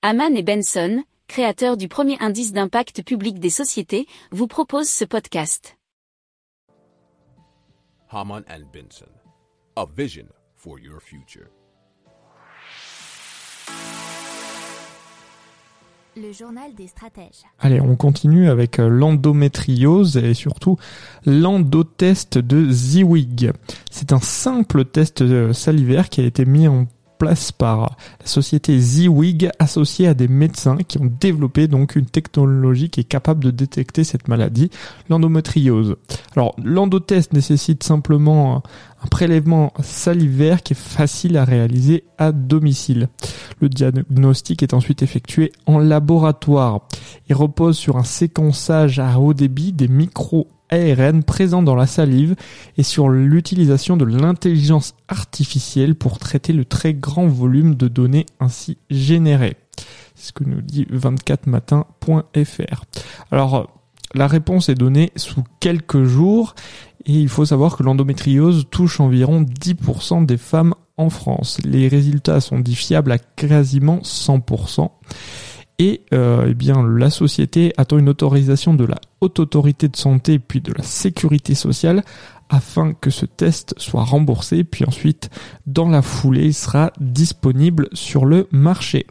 Haman et Benson, créateurs du premier indice d'impact public des sociétés, vous proposent ce podcast. Haman and Benson, a vision for your future. Le journal des stratèges. Allez, on continue avec euh, l'endométriose et surtout l'endotest de Ziwig. C'est un simple test euh, salivaire qui a été mis en place par la société Ziwig associée à des médecins qui ont développé donc une technologie qui est capable de détecter cette maladie, l'endométriose. Alors l'endotest nécessite simplement un prélèvement salivaire qui est facile à réaliser à domicile. Le diagnostic est ensuite effectué en laboratoire. Il repose sur un séquençage à haut débit des micro ARN présents dans la salive et sur l'utilisation de l'intelligence artificielle pour traiter le très grand volume de données ainsi générées. C'est ce que nous dit 24matin.fr. Alors, la réponse est donnée sous quelques jours et il faut savoir que l'endométriose touche environ 10% des femmes en France. Les résultats sont diffiables à quasiment 100%. Et euh, eh bien, la société attend une autorisation de la haute autorité de santé puis de la sécurité sociale afin que ce test soit remboursé. Puis ensuite, dans la foulée, sera disponible sur le marché.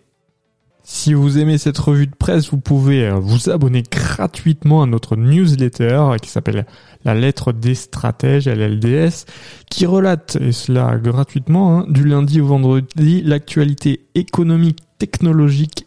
Si vous aimez cette revue de presse, vous pouvez euh, vous abonner gratuitement à notre newsletter qui s'appelle La lettre des stratèges, LLDS, qui relate, et cela gratuitement, hein, du lundi au vendredi, l'actualité économique, technologique